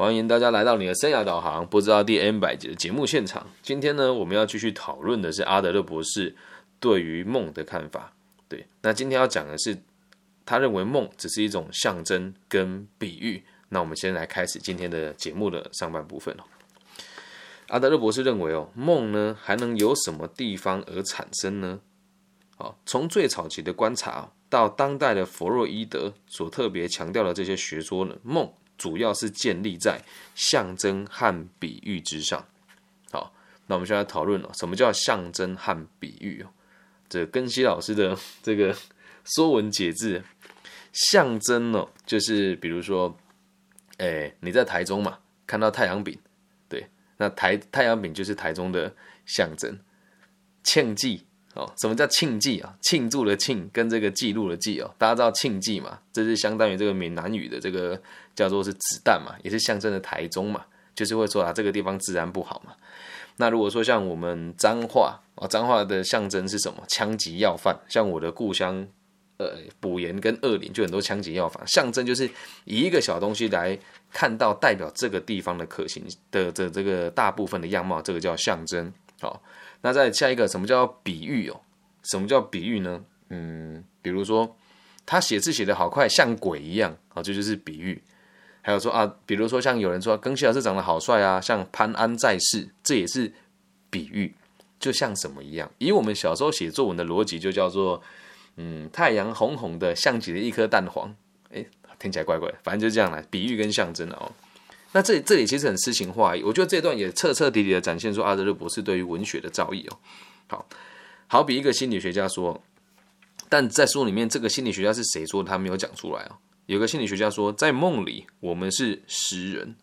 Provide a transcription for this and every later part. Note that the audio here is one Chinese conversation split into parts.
欢迎大家来到你的生涯导航，不知道第 N 百集的节目现场。今天呢，我们要继续讨论的是阿德勒博士对于梦的看法。对，那今天要讲的是，他认为梦只是一种象征跟比喻。那我们先来开始今天的节目的上半部分哦。阿德勒博士认为哦，梦呢还能由什么地方而产生呢？哦，从最早期的观察到当代的弗洛伊德所特别强调的这些学说呢，梦主要是建立在象征和比喻之上。好，那我们现在讨论了什么叫象征和比喻。这根西老师的 这个《说文解字》，象征哦，就是比如说，哎，你在台中嘛，看到太阳饼，对，那台太阳饼就是台中的象征。庆记哦，什么叫庆记啊？庆祝的庆跟这个记录的记哦，大家知道庆记嘛？这是相当于这个闽南语的这个叫做是子弹嘛，也是象征的台中嘛，就是会说啊，这个地方治安不好嘛。那如果说像我们脏话啊，脏话的象征是什么？枪击要犯，像我的故乡，呃，补盐跟二林就很多枪击要犯，象征就是以一个小东西来看到代表这个地方的可行的的这个大部分的样貌，这个叫象征。好，那再下一个，什么叫比喻哦？什么叫比喻呢？嗯，比如说他写字写得好快，像鬼一样啊，这就是比喻。还有说啊，比如说像有人说庚希老师长得好帅啊，像潘安在世，这也是比喻，就像什么一样？以我们小时候写作文的逻辑，就叫做嗯，太阳红红的，像极了一颗蛋黄。哎，听起来怪怪，反正就这样来，比喻跟象征哦。那这里这里其实很诗情画意，我觉得这段也彻彻底底的展现出阿德勒博士对于文学的造诣哦。好，好比一个心理学家说，但在书里面，这个心理学家是谁说的，他没有讲出来哦。有个心理学家说，在梦里我们是诗人，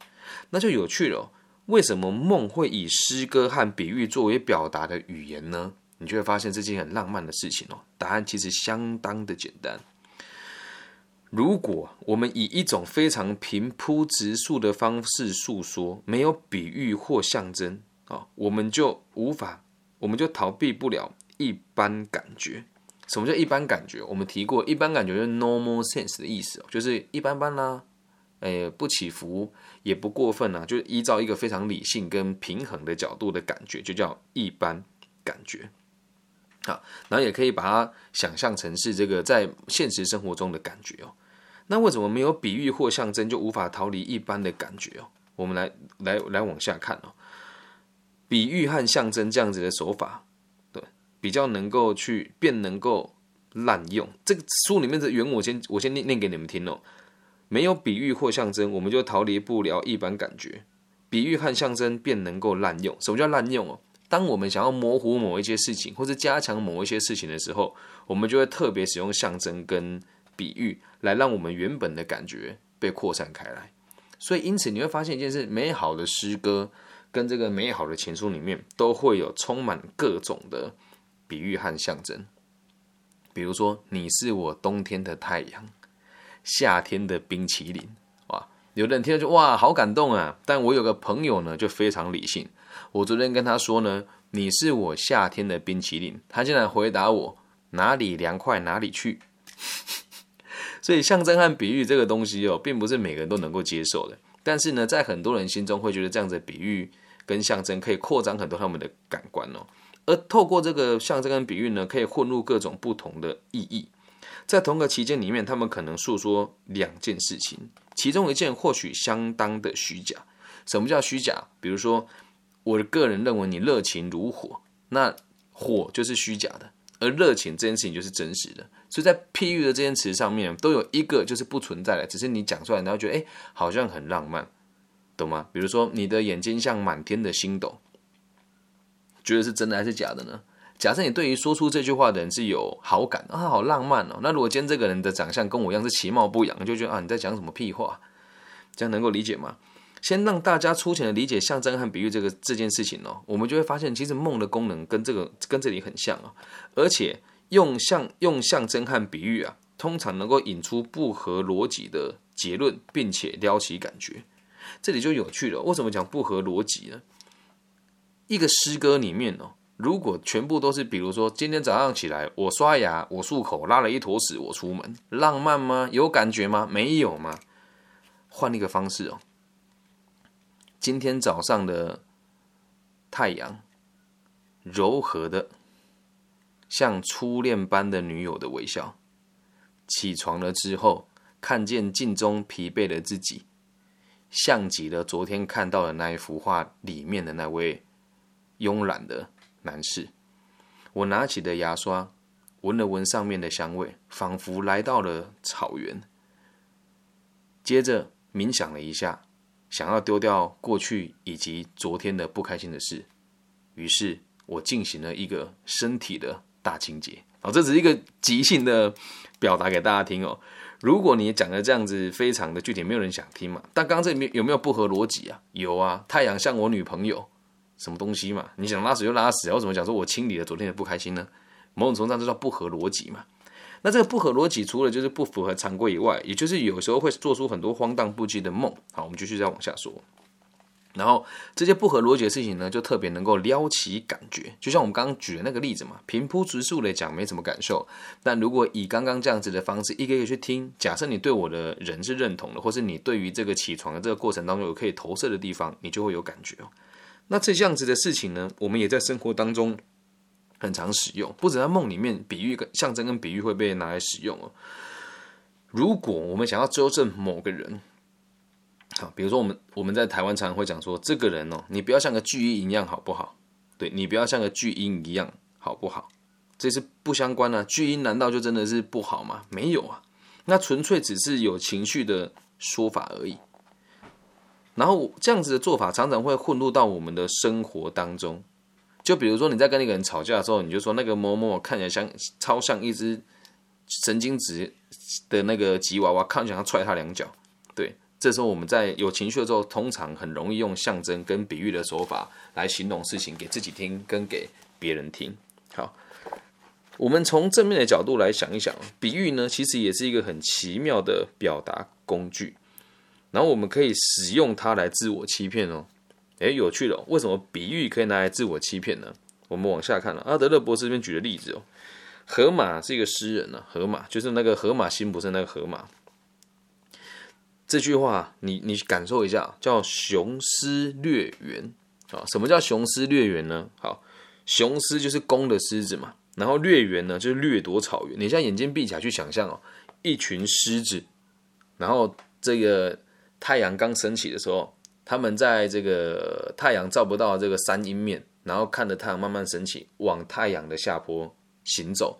那就有趣了。为什么梦会以诗歌和比喻作为表达的语言呢？你就会发现这件很浪漫的事情哦。答案其实相当的简单。如果我们以一种非常平铺直述的方式诉说，没有比喻或象征啊，我们就无法，我们就逃避不了一般感觉。什么叫一般感觉？我们提过，一般感觉就是 normal sense 的意思，就是一般般啦，诶，不起伏，也不过分啊，就是依照一个非常理性跟平衡的角度的感觉，就叫一般感觉。好，然后也可以把它想象成是这个在现实生活中的感觉哦。那为什么没有比喻或象征就无法逃离一般的感觉哦？我们来来来往下看哦，比喻和象征这样子的手法。对比较能够去便能够滥用这个书里面的原文，我先我先念念给你们听哦。没有比喻或象征，我们就逃离不了一般感觉。比喻和象征便能够滥用。什么叫滥用哦？当我们想要模糊某一些事情，或者加强某一些事情的时候，我们就会特别使用象征跟比喻，来让我们原本的感觉被扩散开来。所以，因此你会发现一件事：美好的诗歌跟这个美好的情书里面，都会有充满各种的。比喻和象征，比如说你是我冬天的太阳，夏天的冰淇淋，哇！有的人听了就哇，好感动啊！但我有个朋友呢，就非常理性。我昨天跟他说呢，你是我夏天的冰淇淋，他竟然回答我哪里凉快哪里去。所以象征和比喻这个东西哦，并不是每个人都能够接受的。但是呢，在很多人心中会觉得这样子比喻跟象征可以扩张很多他们的感官哦。而透过这个象征跟比喻呢，可以混入各种不同的意义，在同个期间里面，他们可能诉说两件事情，其中一件或许相当的虚假。什么叫虚假？比如说，我的个人认为你热情如火，那火就是虚假的，而热情这件事情就是真实的。所以在譬喻的这件词上面，都有一个就是不存在的，只是你讲出来，然后觉得哎，好像很浪漫，懂吗？比如说，你的眼睛像满天的星斗。觉得是真的还是假的呢？假设你对于说出这句话的人是有好感啊，好浪漫哦。那如果今天这个人的长相跟我一样是其貌不扬，就觉得啊你在讲什么屁话？这样能够理解吗？先让大家粗浅的理解象征和比喻这个这件事情哦，我们就会发现其实梦的功能跟这个跟这里很像啊，而且用象用象征和比喻啊，通常能够引出不合逻辑的结论，并且撩起感觉。这里就有趣了，为什么讲不合逻辑呢？一个诗歌里面哦，如果全部都是，比如说今天早上起来，我刷牙，我漱口，拉了一坨屎，我出门，浪漫吗？有感觉吗？没有吗？换一个方式哦，今天早上的太阳，柔和的，像初恋般的女友的微笑。起床了之后，看见镜中疲惫的自己，像极了昨天看到的那一幅画里面的那位慵懒的男士。我拿起的牙刷，闻了闻上面的香味，仿佛来到了草原。接着冥想了一下，想要丢掉过去以及昨天的不开心的事，于是我进行了一个身体的大清洁。哦，这只是一个即兴的表达给大家听哦。如果你讲的这样子非常的具体，没有人想听嘛。但刚刚这里面有没有不合逻辑啊？有啊，太阳像我女朋友，什么东西嘛？你想拉屎就拉屎，我怎么讲说我清理了昨天的不开心呢？某种程度上就叫不合逻辑嘛。那这个不合逻辑，除了就是不符合常规以外，也就是有时候会做出很多荒诞不羁的梦。好，我们继续再往下说。然后这些不合逻辑的事情呢，就特别能够撩起感觉。就像我们刚刚举的那个例子嘛，平铺直述的讲没什么感受。但如果以刚刚这样子的方式一个一个去听，假设你对我的人是认同的，或是你对于这个起床的这个过程当中有可以投射的地方，你就会有感觉哦。那这样子的事情呢，我们也在生活当中很常使用，不止在梦里面，比喻跟象征跟比喻会被拿来使用哦。如果我们想要纠正某个人，好，比如说我们我们在台湾常常会讲说，这个人哦，你不要像个巨婴一样，好不好？对你不要像个巨婴一样，好不好？这是不相关的。巨婴难道就真的是不好吗？没有啊，那纯粹只是有情绪的说法而已。然后这样子的做法常常会混入到我们的生活当中。就比如说你在跟那个人吵架的时候，你就说那个某某看起来像超像一只神经质的那个吉娃娃，看起来要踹他两脚，对。这时候我们在有情绪的时候，通常很容易用象征跟比喻的手法来形容事情，给自己听跟给别人听。好，我们从正面的角度来想一想，比喻呢，其实也是一个很奇妙的表达工具。然后我们可以使用它来自我欺骗哦。哎，有趣了，为什么比喻可以拿来自我欺骗呢？我们往下看了，阿德勒博士这边举的例子哦，荷马是一个诗人呢，荷马就是那个荷马星，不是那个荷马。这句话，你你感受一下，叫“雄狮掠源”啊？什么叫“雄狮掠源”呢？好，雄狮就是公的狮子嘛，然后掠源呢，就是掠夺草原。你现在眼睛闭起来去想象哦，一群狮子，然后这个太阳刚升起的时候，他们在这个太阳照不到这个山阴面，然后看着太阳慢慢升起，往太阳的下坡行走。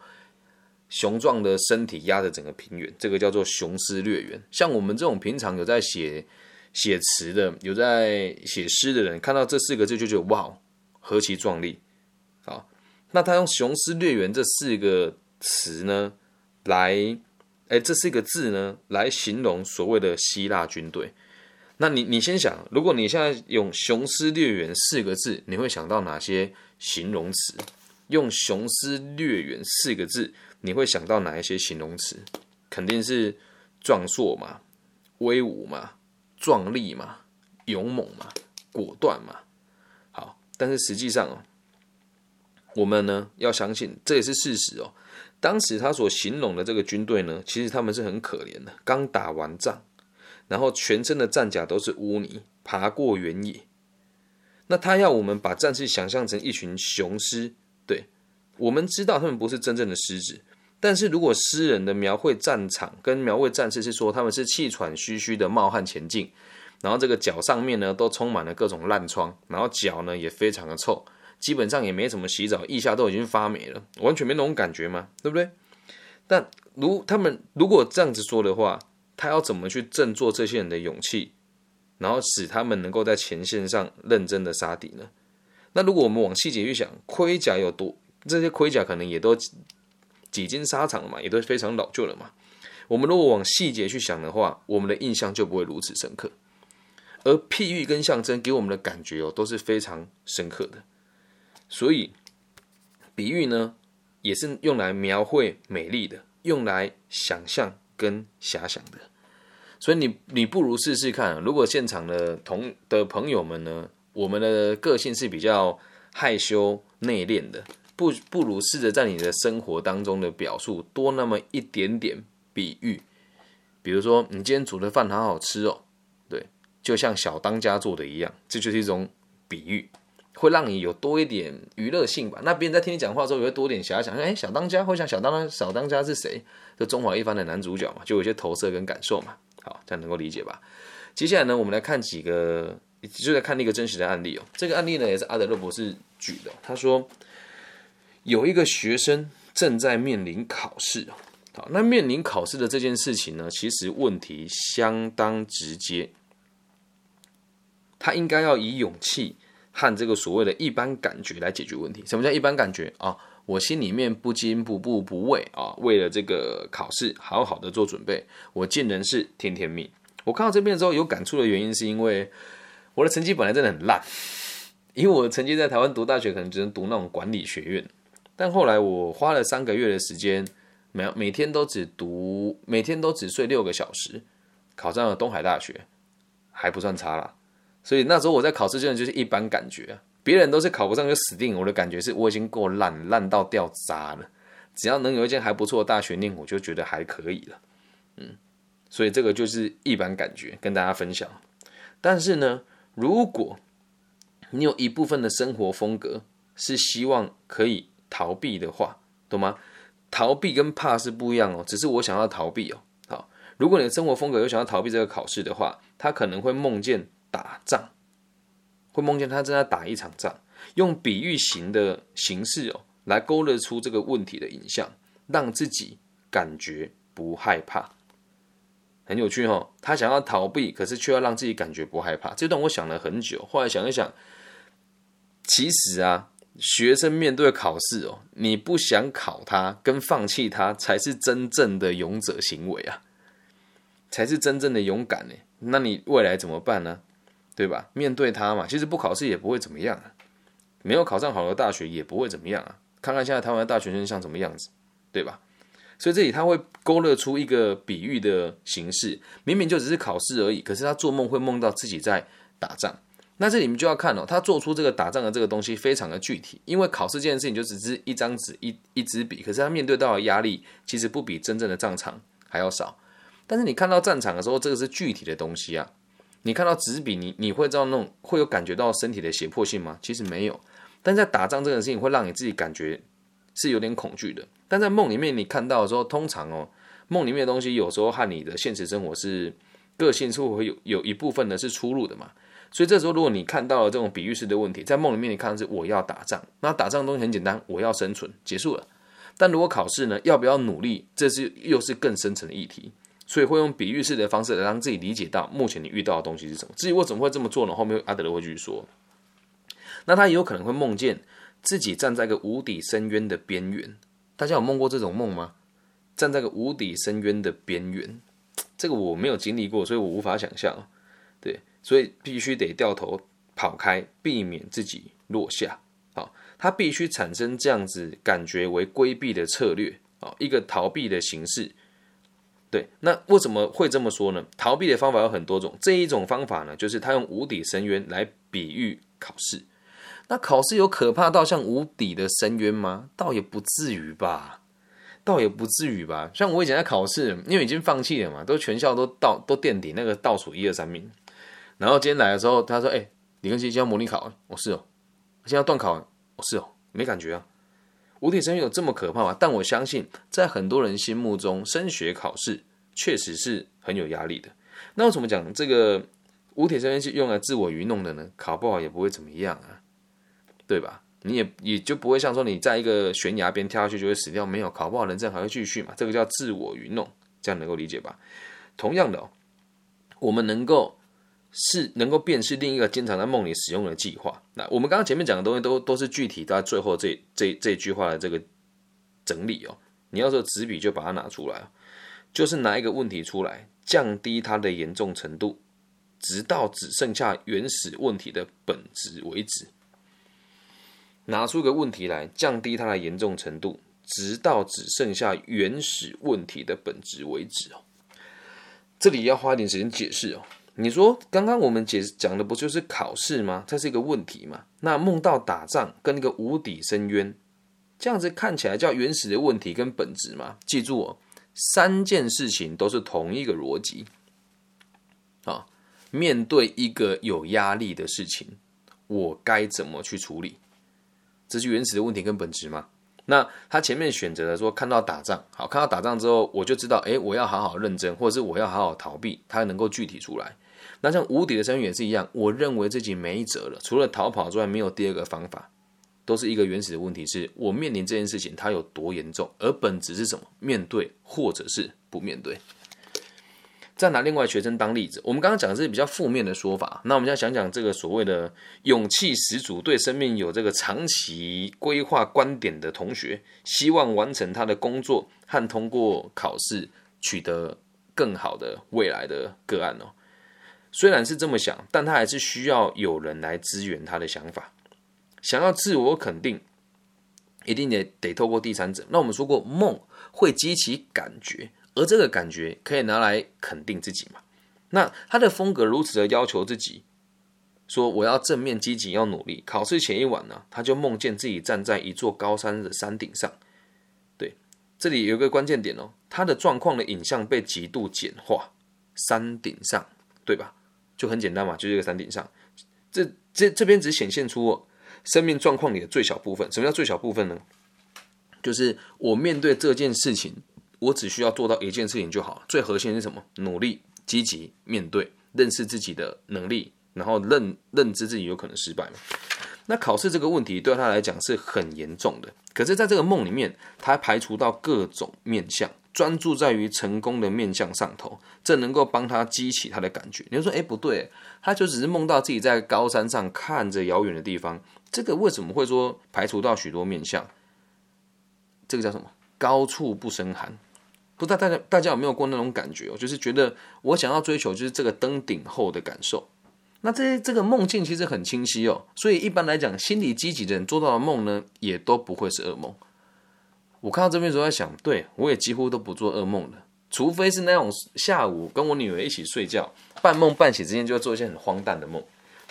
雄壮的身体压着整个平原，这个叫做雄狮掠原。像我们这种平常有在写写词的、有在写诗的人，看到这四个字就觉得哇，何其壮丽！好，那他用“雄狮掠原”这四个词呢，来，哎，这四个字呢，来形容所谓的希腊军队。那你你先想，如果你现在用“雄狮掠源”四个字，你会想到哪些形容词？用“雄狮掠源”四个字。你会想到哪一些形容词？肯定是壮硕嘛、威武嘛、壮丽嘛、勇猛嘛、果断嘛。好，但是实际上哦，我们呢要相信这也是事实哦。当时他所形容的这个军队呢，其实他们是很可怜的，刚打完仗，然后全身的战甲都是污泥，爬过原野。那他要我们把战士想象成一群雄狮，对。我们知道他们不是真正的狮子，但是如果诗人的描绘战场跟描绘战士是说他们是气喘吁吁的冒汗前进，然后这个脚上面呢都充满了各种烂疮，然后脚呢也非常的臭，基本上也没怎么洗澡，腋下都已经发霉了，完全没那种感觉嘛？对不对？但如他们如果这样子说的话，他要怎么去振作这些人的勇气，然后使他们能够在前线上认真的杀敌呢？那如果我们往细节去想，盔甲有多？这些盔甲可能也都几经沙场了嘛，也都非常老旧了嘛。我们如果往细节去想的话，我们的印象就不会如此深刻。而譬喻跟象征给我们的感觉哦，都是非常深刻的。所以，比喻呢，也是用来描绘美丽的，用来想象跟遐想的。所以，你你不如试试看，如果现场的同的朋友们呢，我们的个性是比较害羞内敛的。不不如试着在你的生活当中的表述多那么一点点比喻，比如说你今天煮的饭好好吃哦，对，就像小当家做的一样，这就是一种比喻，会让你有多一点娱乐性吧。那别人在听你讲话的时候，也会多点遐想，哎，小当家会想小当家，小当家是谁？就中华一番的男主角嘛，就有些投射跟感受嘛。好，这样能够理解吧？接下来呢，我们来看几个，就在看那个真实的案例哦。这个案例呢，也是阿德勒博士举的。他说，有一个学生正在面临考试哦。好，那面临考试的这件事情呢，其实问题相当直接。他应该要以勇气和这个所谓的一般感觉来解决问题。什么叫一般感觉啊？我心里面不惊不怖不畏啊，为了这个考试好好的做准备，我尽人事听天命。我看到这边之后有感触的原因，是因为我的成绩本来真的很烂，因为我的成绩在台湾读大学可能只能读那种管理学院，但后来我花了三个月的时间。每每天都只读，每天都只睡六个小时，考上了东海大学，还不算差啦。所以那时候我在考试阶段就是一般感觉啊，别人都是考不上就死定，我的感觉是我已经够烂，烂到掉渣了。只要能有一间还不错的大学念，我就觉得还可以了。嗯，所以这个就是一般感觉，跟大家分享。但是呢，如果你有一部分的生活风格是希望可以逃避的话，懂吗？逃避跟怕是不一样哦，只是我想要逃避哦。好，如果你的生活风格有想要逃避这个考试的话，他可能会梦见打仗，会梦见他正在打一场仗，用比喻型的形式哦，来勾勒出这个问题的影像，让自己感觉不害怕。很有趣哦，他想要逃避，可是却要让自己感觉不害怕。这段我想了很久，后来想一想，其实啊。学生面对考试哦，你不想考它跟放弃它，才是真正的勇者行为啊，才是真正的勇敢呢。那你未来怎么办呢？对吧？面对它嘛，其实不考试也不会怎么样啊，没有考上好的大学也不会怎么样啊。看看现在台湾的大学生像什么样子，对吧？所以这里他会勾勒出一个比喻的形式，明明就只是考试而已，可是他做梦会梦到自己在打仗。那这里面就要看哦，他做出这个打仗的这个东西非常的具体，因为考试这件事情就只是一张纸一一支笔，可是他面对到的压力其实不比真正的战场还要少。但是你看到战场的时候，这个是具体的东西啊。你看到纸笔，你你会知道那种会有感觉到身体的胁迫性吗？其实没有。但在打仗这件事情会让你自己感觉是有点恐惧的。但在梦里面你看到的时候，通常哦，梦里面的东西有时候和你的现实生活是个性是会有有一部分的是出入的嘛。所以这时候，如果你看到了这种比喻式的问题，在梦里面你看的是我要打仗，那打仗的东西很简单，我要生存，结束了。但如果考试呢，要不要努力，这是又是更深层的议题。所以会用比喻式的方式来让自己理解到目前你遇到的东西是什么。至于为什么会这么做呢？后面阿德勒会继续说。那他也有可能会梦见自己站在一个无底深渊的边缘。大家有梦过这种梦吗？站在个无底深渊的边缘，这个我没有经历过，所以我无法想象。对。所以必须得掉头跑开，避免自己落下。好，他必须产生这样子感觉为规避的策略，啊，一个逃避的形式。对，那为什么会这么说呢？逃避的方法有很多种，这一种方法呢，就是他用无底深渊来比喻考试。那考试有可怕到像无底的深渊吗？倒也不至于吧，倒也不至于吧。像我以前在考试，因为已经放弃了嘛，都全校都到都垫底，那个倒数一二三名。然后今天来的时候，他说：“哎，李根熙今天模拟考，我是哦，现在断考，我是哦，没感觉啊。无底深渊有这么可怕吗？但我相信，在很多人心目中，升学考试确实是很有压力的。那我怎么讲？这个无底深渊是用来自我愚弄的呢？考不好也不会怎么样啊，对吧？你也也就不会像说你在一个悬崖边跳下去就会死掉，没有考不好，人生还会继续嘛？这个叫自我愚弄，这样能够理解吧？同样的，我们能够。是能够辨识另一个经常在梦里使用的计划。那我们刚刚前面讲的东西都都是具体到最后这这这句话的这个整理哦。你要说纸笔就把它拿出来，就是拿一个问题出来，降低它的严重程度，直到只剩下原始问题的本质为止。拿出一个问题来，降低它的严重程度，直到只剩下原始问题的本质为止哦。这里要花一点时间解释哦。你说刚刚我们解讲的不就是考试吗？这是一个问题嘛？那梦到打仗跟那个无底深渊，这样子看起来叫原始的问题跟本质嘛？记住哦，三件事情都是同一个逻辑啊。面对一个有压力的事情，我该怎么去处理？这是原始的问题跟本质吗？那他前面选择了说，看到打仗，好，看到打仗之后，我就知道，哎，我要好好认真，或者是我要好好逃避，他能够具体出来。那像无底的深渊也是一样，我认为自己没辙了，除了逃跑之外，没有第二个方法，都是一个原始的问题，是我面临这件事情它有多严重，而本质是什么？面对或者是不面对。再拿另外学生当例子，我们刚刚讲的是比较负面的说法，那我们要想讲这个所谓的勇气十足、对生命有这个长期规划观点的同学，希望完成他的工作和通过考试取得更好的未来的个案哦。虽然是这么想，但他还是需要有人来支援他的想法。想要自我肯定，一定得得透过第三者。那我们说过，梦会激起感觉。而这个感觉可以拿来肯定自己嘛？那他的风格如此的要求自己，说我要正面积极，要努力。考试前一晚呢，他就梦见自己站在一座高山的山顶上。对，这里有一个关键点哦，他的状况的影像被极度简化。山顶上，对吧？就很简单嘛，就这个山顶上。这这这边只显现出生命状况里的最小部分。什么叫最小部分呢？就是我面对这件事情。我只需要做到一件事情就好，最核心是什么？努力、积极面对，认识自己的能力，然后认认知自己有可能失败嘛。那考试这个问题对他来讲是很严重的，可是在这个梦里面，他排除到各种面相，专注在于成功的面相上头，这能够帮他激起他的感觉。你说，哎，不对，他就只是梦到自己在高山上看着遥远的地方，这个为什么会说排除到许多面相？这个叫什么？高处不胜寒。不知道大家大家有没有过那种感觉哦？就是觉得我想要追求就是这个登顶后的感受。那这这个梦境其实很清晰哦，所以一般来讲，心理积极的人做到的梦呢，也都不会是噩梦。我看到这边时候在想，对我也几乎都不做噩梦的，除非是那种下午跟我女儿一起睡觉，半梦半醒之间就会做一些很荒诞的梦。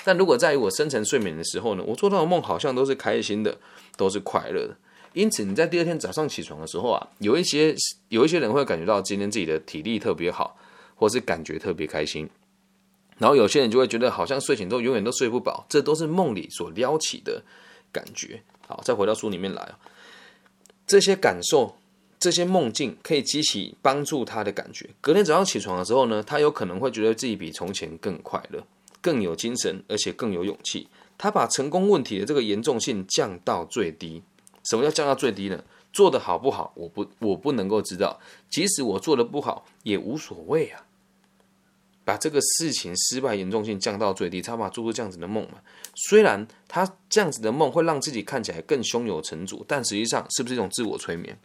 但如果在于我深层睡眠的时候呢，我做到的梦好像都是开心的，都是快乐的。因此，你在第二天早上起床的时候啊，有一些有一些人会感觉到今天自己的体力特别好，或是感觉特别开心。然后有些人就会觉得好像睡醒之后永远都睡不饱，这都是梦里所撩起的感觉。好，再回到书里面来，这些感受、这些梦境可以激起帮助他的感觉。隔天早上起床的时候呢，他有可能会觉得自己比从前更快乐、更有精神，而且更有勇气。他把成功问题的这个严重性降到最低。什么叫降到最低呢？做的好不好，我不我不能够知道。即使我做的不好，也无所谓啊。把这个事情失败严重性降到最低，才把做出这样子的梦嘛。虽然他这样子的梦会让自己看起来更胸有成竹，但实际上是不是一种自我催眠？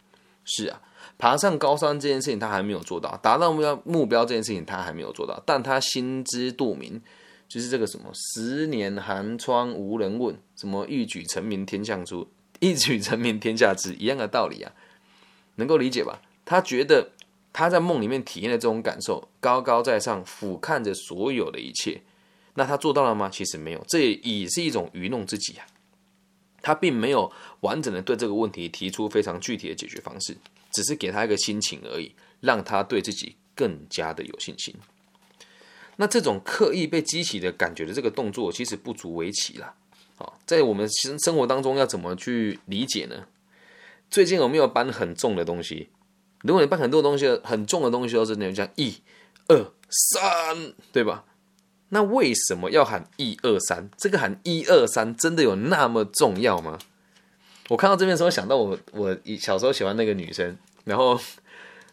是啊，爬上高山这件事情他还没有做到，达到目标目标这件事情他还没有做到，但他心知肚明，就是这个什么十年寒窗无人问，什么一举成名天下出。一举成名天下知，一样的道理啊，能够理解吧？他觉得他在梦里面体验的这种感受，高高在上俯瞰着所有的一切，那他做到了吗？其实没有，这也是一种愚弄自己啊。他并没有完整的对这个问题提出非常具体的解决方式，只是给他一个心情而已，让他对自己更加的有信心。那这种刻意被激起的感觉的这个动作，其实不足为奇了。在我们生生活当中要怎么去理解呢？最近有没有搬很重的东西？如果你搬很多东西，很重的东西，都是那种讲一、二、三，对吧？那为什么要喊一二三？这个喊一二三，真的有那么重要吗？我看到这边时候想到我，我小时候喜欢那个女生，然后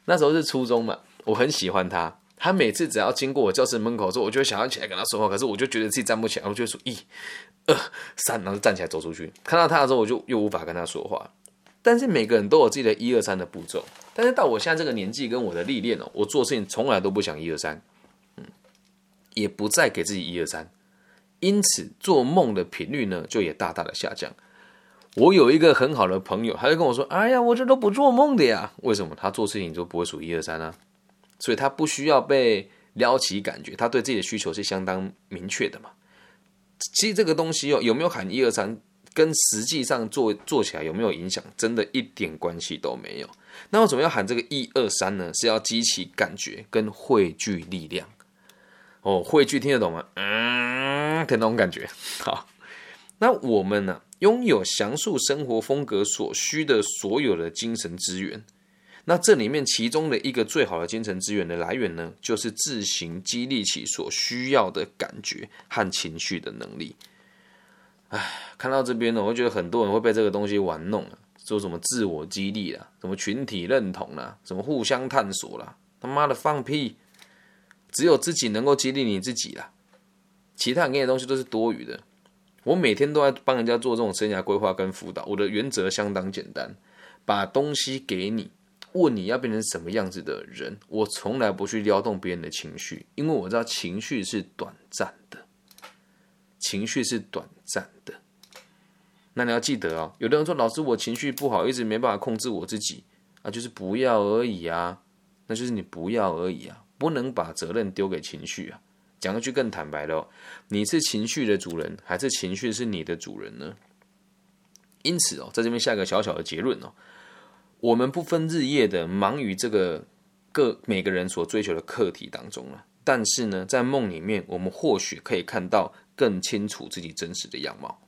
那时候是初中嘛，我很喜欢她。她每次只要经过我教室门口的时候，我就会想要起来跟她说话，可是我就觉得自己站不起来，我就说一。二三，然后站起来走出去，看到她的时候，我就又无法跟她说话。但是每个人都有自己的一二三的步骤。但是到我现在这个年纪跟我的历练哦，我做事情从来都不想一二三，嗯，也不再给自己一二三。因此做梦的频率呢，就也大大的下降。我有一个很好的朋友，他就跟我说：“哎呀，我这都不做梦的呀，为什么？他做事情就不会数一二三呢？所以他不需要被撩起感觉，他对自己的需求是相当明确的嘛。”其实这个东西哦，有没有喊一二三，跟实际上做做起来有没有影响，真的一点关系都没有。那为什么要喊这个一二三呢？是要激起感觉跟汇聚力量。哦，汇聚听得懂吗？嗯，的那种感觉。好，那我们呢，拥有详述生活风格所需的所有的精神资源。那这里面其中的一个最好的精神资源的来源呢，就是自行激励起所需要的感觉和情绪的能力。唉，看到这边呢，我觉得很多人会被这个东西玩弄啊，说什么自我激励啦，什么群体认同啦，什么互相探索啦，他妈的放屁！只有自己能够激励你自己啦，其他人给你的东西都是多余的。我每天都在帮人家做这种生涯规划跟辅导，我的原则相当简单，把东西给你。问你要变成什么样子的人？我从来不去撩动别人的情绪，因为我知道情绪是短暂的，情绪是短暂的。那你要记得哦，有的人说老师我情绪不好，一直没办法控制我自己啊，就是不要而已啊，那就是你不要而已啊，不能把责任丢给情绪啊。讲一句更坦白的哦，你是情绪的主人，还是情绪是你的主人呢？因此哦，在这边下一个小小的结论哦。我们不分日夜的忙于这个各每个人所追求的课题当中了，但是呢，在梦里面，我们或许可以看到更清楚自己真实的样貌。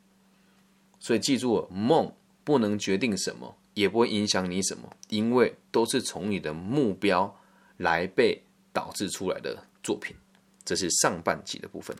所以记住，梦不能决定什么，也不会影响你什么，因为都是从你的目标来被导致出来的作品。这是上半集的部分。